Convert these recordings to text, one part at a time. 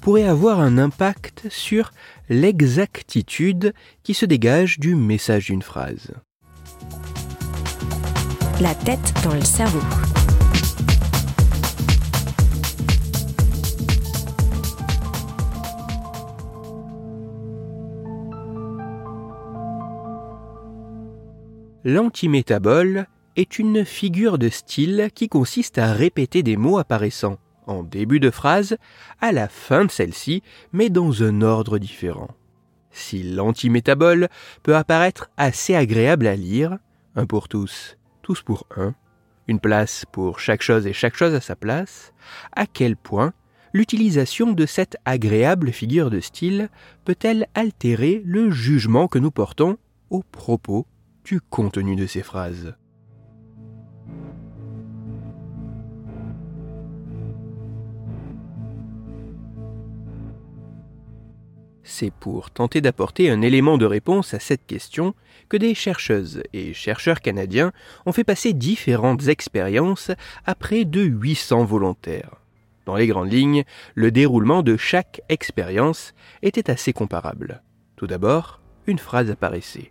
pourrait avoir un impact sur l'exactitude qui se dégage du message d'une phrase. La tête dans le cerveau. L'antimétabole est une figure de style qui consiste à répéter des mots apparaissant début de phrase, à la fin de celle-ci, mais dans un ordre différent. Si l'antimétabole peut apparaître assez agréable à lire, un pour tous, tous pour un, une place pour chaque chose et chaque chose à sa place, à quel point l'utilisation de cette agréable figure de style peut-elle altérer le jugement que nous portons au propos du contenu de ces phrases? C'est pour tenter d'apporter un élément de réponse à cette question que des chercheuses et chercheurs canadiens ont fait passer différentes expériences à près de 800 volontaires. Dans les grandes lignes, le déroulement de chaque expérience était assez comparable. Tout d'abord, une phrase apparaissait.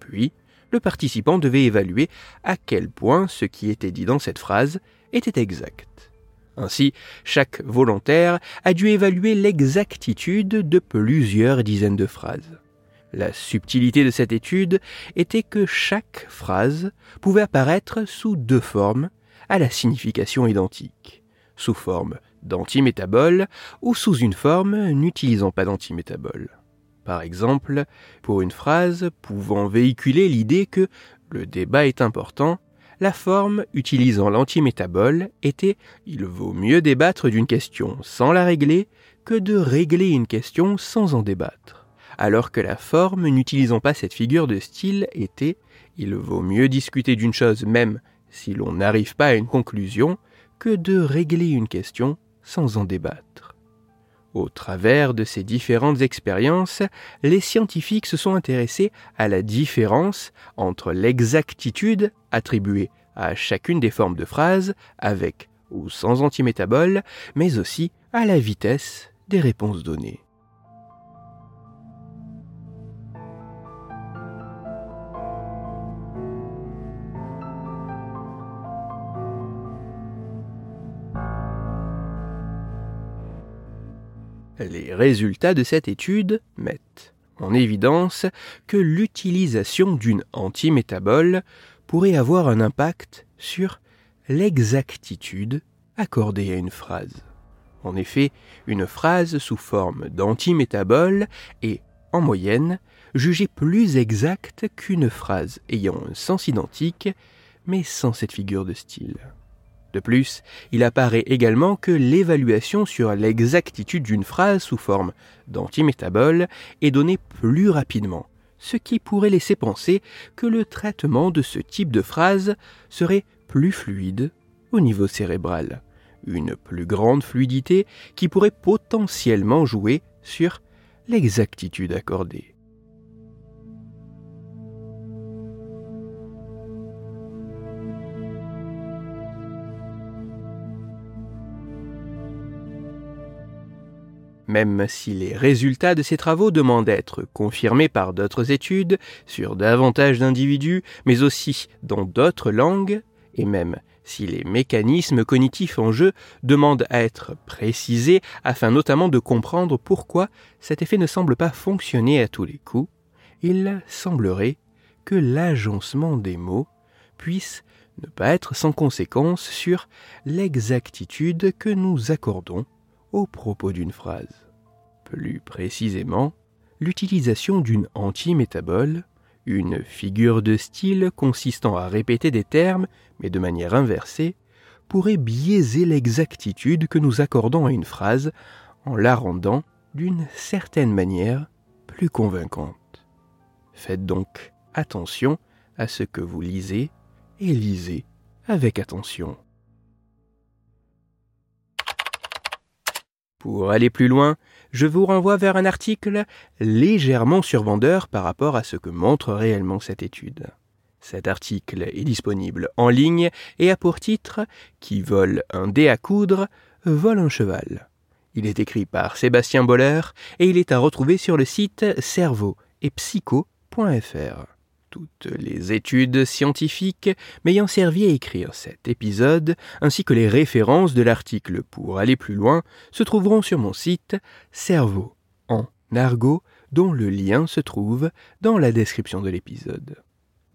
Puis, le participant devait évaluer à quel point ce qui était dit dans cette phrase était exact. Ainsi, chaque volontaire a dû évaluer l'exactitude de plusieurs dizaines de phrases. La subtilité de cette étude était que chaque phrase pouvait apparaître sous deux formes à la signification identique, sous forme d'antimétabole ou sous une forme n'utilisant pas d'antimétabole. Par exemple, pour une phrase pouvant véhiculer l'idée que le débat est important, la forme utilisant l'antimétabole était il vaut mieux débattre d'une question sans la régler que de régler une question sans en débattre. Alors que la forme n'utilisant pas cette figure de style était il vaut mieux discuter d'une chose même si l'on n'arrive pas à une conclusion que de régler une question sans en débattre. Au travers de ces différentes expériences, les scientifiques se sont intéressés à la différence entre l'exactitude attribuée à chacune des formes de phrases, avec ou sans antimétabole, mais aussi à la vitesse des réponses données. Les résultats de cette étude mettent en évidence que l'utilisation d'une antimétabole pourrait avoir un impact sur l'exactitude accordée à une phrase. En effet, une phrase sous forme d'antimétabole est, en moyenne, jugée plus exacte qu'une phrase ayant un sens identique, mais sans cette figure de style. De plus, il apparaît également que l'évaluation sur l'exactitude d'une phrase sous forme d'antimétabole est donnée plus rapidement, ce qui pourrait laisser penser que le traitement de ce type de phrase serait plus fluide au niveau cérébral, une plus grande fluidité qui pourrait potentiellement jouer sur l'exactitude accordée. Même si les résultats de ces travaux demandent d'être confirmés par d'autres études sur davantage d'individus, mais aussi dans d'autres langues, et même si les mécanismes cognitifs en jeu demandent à être précisés afin notamment de comprendre pourquoi cet effet ne semble pas fonctionner à tous les coups, il semblerait que l'agencement des mots puisse ne pas être sans conséquence sur l'exactitude que nous accordons au propos d'une phrase. Plus précisément, l'utilisation d'une antimétabole, une figure de style consistant à répéter des termes, mais de manière inversée, pourrait biaiser l'exactitude que nous accordons à une phrase en la rendant, d'une certaine manière, plus convaincante. Faites donc attention à ce que vous lisez et lisez avec attention. Pour aller plus loin, je vous renvoie vers un article légèrement survendeur par rapport à ce que montre réellement cette étude. Cet article est disponible en ligne et a pour titre Qui vole un dé à coudre, vole un cheval. Il est écrit par Sébastien Boller et il est à retrouver sur le site cerveau et psycho.fr. Toutes les études scientifiques m'ayant servi à écrire cet épisode, ainsi que les références de l'article pour aller plus loin, se trouveront sur mon site Cerveau en argot, dont le lien se trouve dans la description de l'épisode.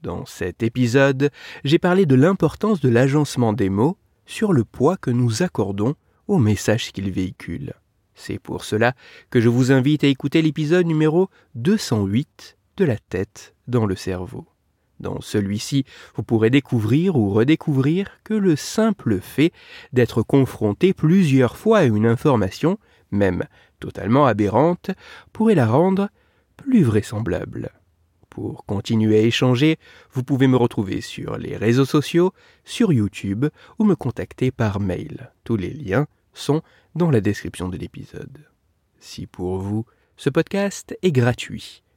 Dans cet épisode, j'ai parlé de l'importance de l'agencement des mots sur le poids que nous accordons aux messages qu'ils véhiculent. C'est pour cela que je vous invite à écouter l'épisode numéro 208 de la tête dans le cerveau. Dans celui-ci, vous pourrez découvrir ou redécouvrir que le simple fait d'être confronté plusieurs fois à une information, même totalement aberrante, pourrait la rendre plus vraisemblable. Pour continuer à échanger, vous pouvez me retrouver sur les réseaux sociaux, sur YouTube ou me contacter par mail. Tous les liens sont dans la description de l'épisode. Si pour vous, ce podcast est gratuit